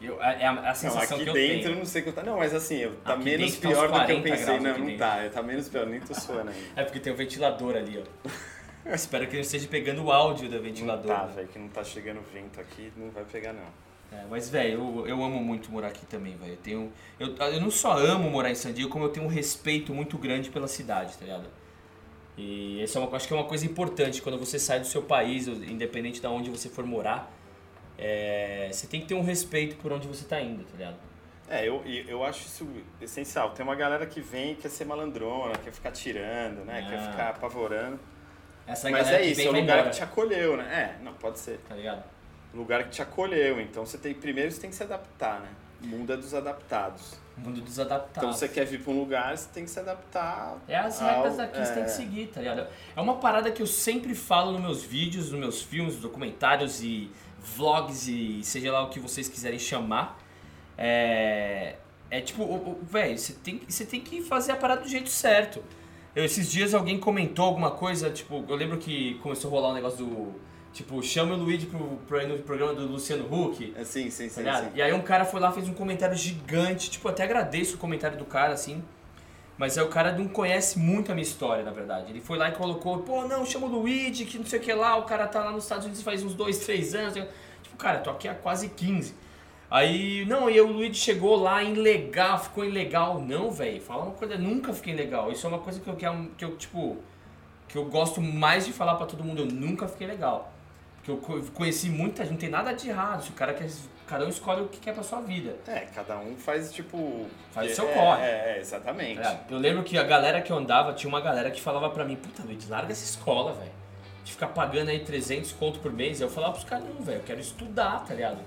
Eu, é a, a Não, sensação aqui que eu dentro eu tenho. não sei quanto tá. Não, mas assim, eu- tá Aqui menos dentro tá pior do que eu 40 pensei. Não, aqui não dentro. tá. Tá menos pior, nem tô suando ainda. É porque tem um ventilador ali, ó. [laughs] Espero que ele esteja pegando o áudio do Não ventilador. tá, né? velho, que não tá chegando vento aqui, não vai pegar não. É, mas, velho, eu, eu amo muito morar aqui também, velho. Eu, tenho, eu, eu não só amo morar em San Diego, como eu tenho um respeito muito grande pela cidade, tá ligado? E isso é uma, acho que é uma coisa importante quando você sai do seu país, independente de onde você for morar. É, você tem que ter um respeito por onde você tá indo, tá ligado? É, eu, eu acho isso essencial. Tem uma galera que vem e quer ser malandrona, quer ficar tirando, né? Quer Ah. ficar apavorando. Essa Mas é isso, é o lugar embora, que te acolheu, né? É, não, pode ser. tá ligado? O lugar que te acolheu. Então você tem. Primeiro você tem que se adaptar, né? O mundo é dos adaptados. O mundo dos adaptados. Então você quer vir pra um lugar, você tem que se adaptar. É as ao- regras daqui você tem é. que seguir, tá ligado? É uma parada que eu sempre falo nos meus vídeos, nos meus filmes, documentários e vlogs e seja lá o que vocês quiserem chamar. É, é tipo, velho, você tem, você tem que fazer a parada do jeito certo. Eu, esses dias alguém comentou alguma coisa, tipo, eu lembro que começou a rolar um negócio do. Tipo, chama o Luigi pro, pro, no programa do Luciano Huck. É, sim, sim, Tá sim. sim. E aí um cara foi lá fez um comentário gigante, tipo, até agradeço o comentário do cara, assim. Mas é o cara não conhece muito a minha história, na verdade. Ele foi lá e colocou, pô, não, chama o Luigi, que não sei o que lá, o cara tá lá nos Estados Unidos faz uns dois, três anos. Tipo, cara, tô aqui há quase 15. Aí, não, e o Luigi chegou lá ilegal, ficou ilegal. Não, velho, fala uma coisa, nunca fiquei legal. Isso é uma coisa que eu, que eu, que eu, tipo, que eu gosto mais de falar pra todo mundo, eu nunca fiquei legal. Porque eu co- conheci muita gente, não tem nada de errado. Se o cara quer, cada um escolhe o que quer pra sua vida. É, cada um faz tipo. Faz o é, seu corre. É, é, exatamente. ligado? Eu lembro que a galera que eu andava, tinha uma galera que falava pra mim, puta, Luiz, larga essa escola, velho. De ficar pagando aí 300 conto por mês. Eu falava pros caras, não, velho, eu quero estudar, tá ligado?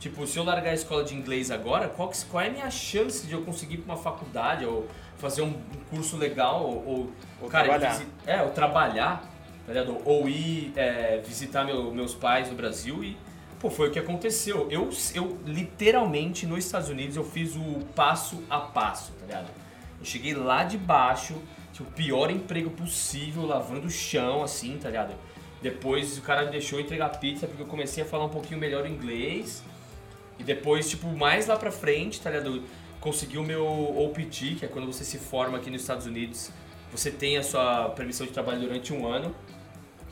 Tipo, se eu largar a escola de inglês agora, qual, que- qual é a minha chance de eu conseguir ir pra uma faculdade ou fazer um, um curso legal ou, ou, Ou cara, trabalhar. visi- é, ou trabalhar, tá ligado? Ou ir é, visitar meu- meus pais no Brasil e, pô, foi o que aconteceu. Eu, eu, literalmente, nos Estados Unidos, eu fiz o passo a passo, tá ligado? Eu cheguei lá de baixo, tinha o pior emprego possível, lavando o chão, assim, tá ligado? Depois o cara me deixou entregar pizza porque eu comecei a falar um pouquinho melhor inglês. E depois, tipo, mais lá pra frente, tá ligado? Consegui o meu OPT, que é quando você se forma aqui nos Estados Unidos. Você tem a sua permissão de trabalho durante um ano.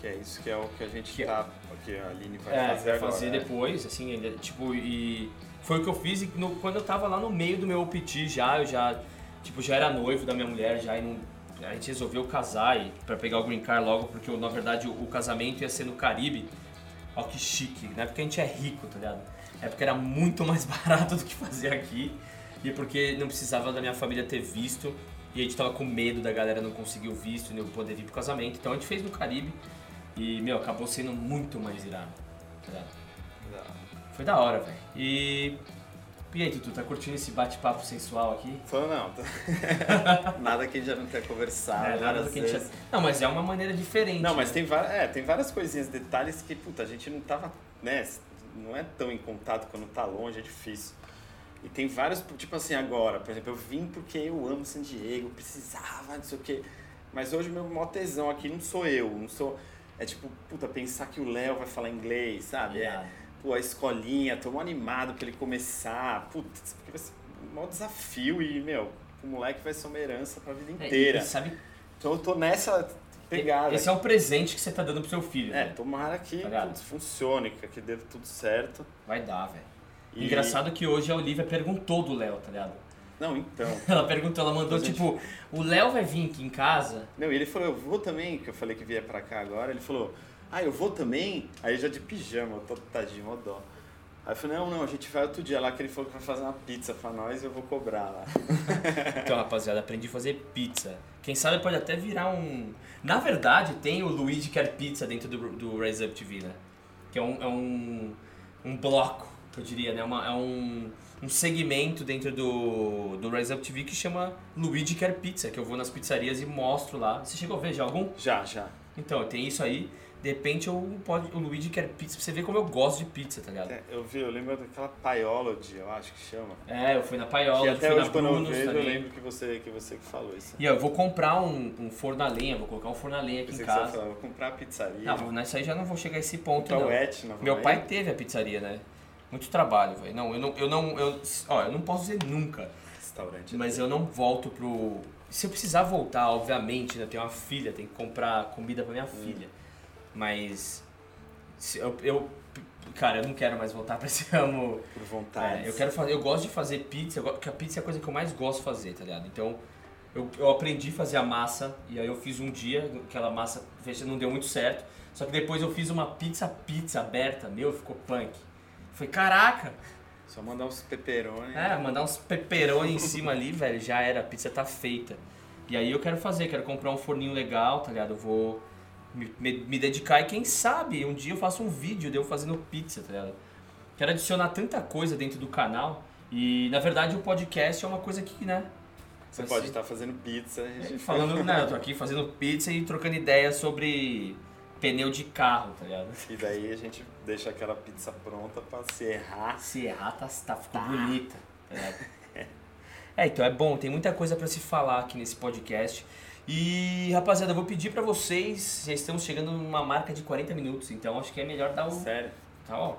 Que é isso que é o que a gente Que- tá. Que a Aline vai é, fazer vai agora. fazer né? depois, assim, ainda, tipo, e foi o que eu fiz e no- quando eu tava lá no meio do meu OPT já, eu já, tipo, já era noivo da minha mulher, já e não, a gente resolveu casar e para pegar o green card logo, porque na verdade o, o casamento ia ser no Caribe. Ó que chique, não é porque a gente é rico, tá ligado? É porque era muito mais [laughs] barato do que fazer aqui e porque não precisava da minha família ter visto e a gente tava com medo da galera não conseguir o visto e não poder vir pro casamento. Então a gente fez no Caribe e, meu, acabou sendo muito mais irado. Tá ligado? Foi da hora, velho. E. E aí, Tutu, tá curtindo esse bate-papo sensual aqui? Falou, não. tá- [laughs] Nada que a gente já não tenha conversado. É, nada que a gente já- Não, mas é uma maneira diferente. Não, mas né? tem, várias, é, tem várias coisinhas, detalhes que, puta, a gente não tava, né, não é tão em contato quando tá longe, é difícil. E tem vários, tipo assim, agora, por exemplo, eu vim porque eu amo San Diego, precisava, não sei o quê. Mas hoje o meu maior tesão aqui não sou eu, não sou... É tipo, puta, pensar que o Léo vai falar inglês, sabe? É, Irado. pô, a escolinha, tô mó animado pra ele começar. Putz, porque vai ser um maior desafio e, meu, o moleque vai ser uma herança pra vida É, inteira. e sabe, Então eu tô nessa pegada. esse é um presente que você tá dando pro seu filho. É, né? tomara que Tá putz, funcione, que que dê tudo certo. Vai dar, velho. E- Engraçado que hoje a Olivia perguntou do Léo, tá ligado? Não, então. [laughs] Ela perguntou, ela mandou gente- tipo, o Léo vai vir aqui em casa? Não, e ele falou, eu vou também, que eu falei que via pra cá agora. Ele falou, ah, eu vou também? Aí já de pijama, eu tô tadinho, mó dó. Aí eu falei, não, não, a gente vai outro dia lá, que ele falou que vai fazer uma pizza pra nós e eu vou cobrar lá. [laughs] Então, rapaziada, aprendi a fazer pizza. Quem sabe pode até virar um. Na verdade, tem o Luigi Quer Pizza dentro do, do Rise Up TV, né? Que é um, é um, um bloco, eu diria, né? Uma, é um, um segmento dentro do, do Rise Up TV que chama Luigi Quer Pizza, que eu vou nas pizzarias e mostro lá. Você chegou a ver já algum? Já, já. Então, tem isso aí. De repente, eu, pode, o Luigi Quer Pizza, pra você ver como eu gosto de pizza, tá ligado? É, eu vi, eu lembro daquela Paiology, eu acho que chama. É, eu fui na eu até fui hoje na eu vejo, eu também. lembro que você que, você que falou isso. E ó, eu vou comprar um, um forno a lenha, vou colocar um forno a lenha aqui Pensei em casa. falar, vou comprar a pizzaria. Não, nessa aí já não vou chegar a esse ponto, comprar não. Etna. Meu pai teve a pizzaria, né? Muito trabalho, velho. Não, eu não, eu não, eu, ó, eu não posso dizer nunca, Restaurante. mas eu não volto pro. Se eu precisar voltar, obviamente, né? Eu tenho uma filha, tenho que comprar comida pra minha filha. Mas. se eu, eu- Cara, eu não quero mais voltar pra esse [laughs] ramo. Por vontade. É, eu quero fazer, eu gosto de fazer pizza, porque a pizza é a coisa que eu mais gosto de fazer, tá ligado? Então, eu, eu aprendi a fazer a massa, e aí eu fiz um dia, aquela massa não deu muito certo, só que depois eu fiz uma pizza pizza aberta, meu, ficou punk. Foi caraca! Só mandar uns pepperoni. É, mandar uns pepperoni em cima ali, velho, já era, a pizza tá feita. E aí eu quero fazer, quero comprar um forninho legal, tá ligado? Eu vou me, me, me dedicar e quem sabe um dia eu faço um vídeo de eu fazendo pizza, tá ligado? Quero adicionar tanta coisa dentro do canal e na verdade o podcast é uma coisa que, né? Você pode ser- estar fazendo pizza. gente- Falando, né? Eu tô aqui fazendo pizza e trocando ideias sobre pneu de carro, tá ligado? E daí a gente deixa aquela pizza pronta pra se errar. Se errar, tá, tá, ficou bonita. tá? É, então é bom, tem muita coisa pra se falar aqui nesse podcast. E, rapaziada, eu vou pedir pra vocês, já estamos chegando numa marca de 40 minutos, então acho que é melhor dar o... Sério. Tá, ó,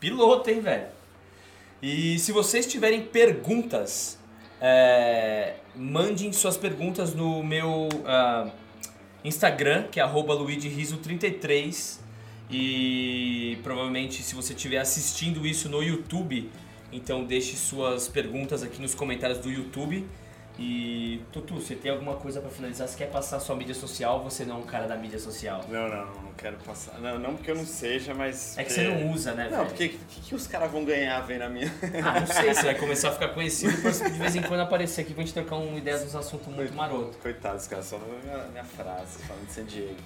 piloto, hein, velho? E se vocês tiverem perguntas, é, mandem suas perguntas no meu ah, Instagram, que é arroba luidriso33. E provavelmente se você estiver assistindo isso no YouTube, então deixe suas perguntas aqui nos comentários do YouTube. E Tutu, você tem alguma coisa pra finalizar? Você quer passar sua mídia social ou você não é um cara da mídia social? Não, não, não quero passar. Não, não porque eu não seja, mas. É que você não usa, né, Não, velho? porque o que, que os caras vão ganhar vendo a minha. Ah, não sei, [laughs] você vai começar a ficar conhecido de vez em quando aparecer aqui pra gente trocar uma ideia dos assuntos muito maroto. Coitados, cara, só não minha, minha frase falando de San Diego.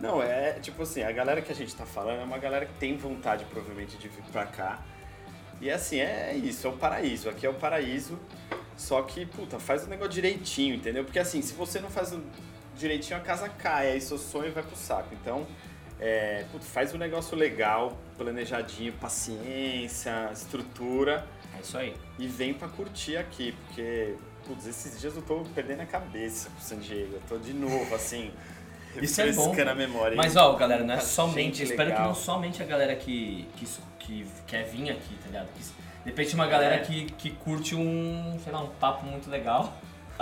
Não, é tipo assim, a galera que a gente tá falando é uma galera que tem vontade provavelmente de vir pra cá. E assim, é isso, é o paraíso. Aqui é o paraíso. Só que, puta, faz o negócio direitinho, entendeu? Porque assim, se você não faz direitinho, a casa cai, aí seu sonho vai pro saco. Então, é, puta, faz o negócio legal, planejadinho, paciência, estrutura É isso aí. e vem pra curtir aqui, porque, putz, esses dias eu tô perdendo a cabeça pro San Diego. Eu tô de novo, assim, [laughs] Isso é bom. a memória. Mas ó, galera, não é Tá somente. Espero que legal. não somente a galera que, que, que quer vir aqui, tá ligado? Que, de repente uma galera É. que, que curte um, sei lá, um papo muito legal. [laughs]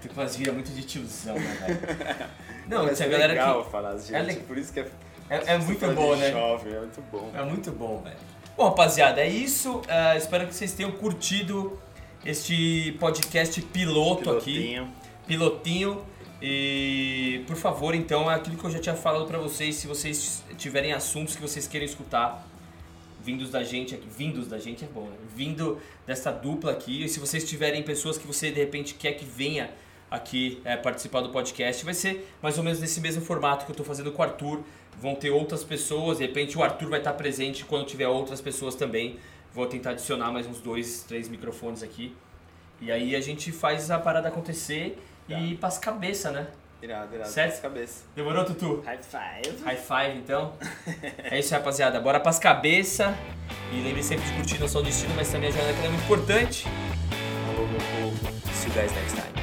Tem umas viras muito de tiozão, né, velho? [laughs] Não, Mas se a é galera legal que. falar, gente, É le- por isso que é, É, é muito bom, né? Jovem, é muito bom. É muito bom, velho. Bom, rapaziada, é isso. Ah, espero que vocês tenham curtido este podcast piloto aqui. Pilotinho. pilotinho. E por favor, então, é aquilo que eu já tinha falado pra vocês, se vocês tiverem assuntos que vocês queiram escutar, vindos da gente aqui, vindos da gente é bom, né? Vindo dessa dupla aqui, e se vocês tiverem pessoas que você de repente quer que venha aqui é, participar do podcast, vai ser mais ou menos nesse mesmo formato que eu tô fazendo com o Arthur. Vão ter outras pessoas, de repente o Arthur vai estar presente quando tiver outras pessoas também. Vou tentar adicionar mais uns dois, três microfones aqui. E aí a gente faz a parada acontecer e passa cabeça, né? Irado, irado. Certo? Cabeça. Demorou, Tutu? High five. High five, então. é isso aí, rapaziada. Bora pras cabeça. E lembre sempre de curtir não só o destino, mas também a jornada que ela é muito importante. Falou, meu povo. See you guys next time.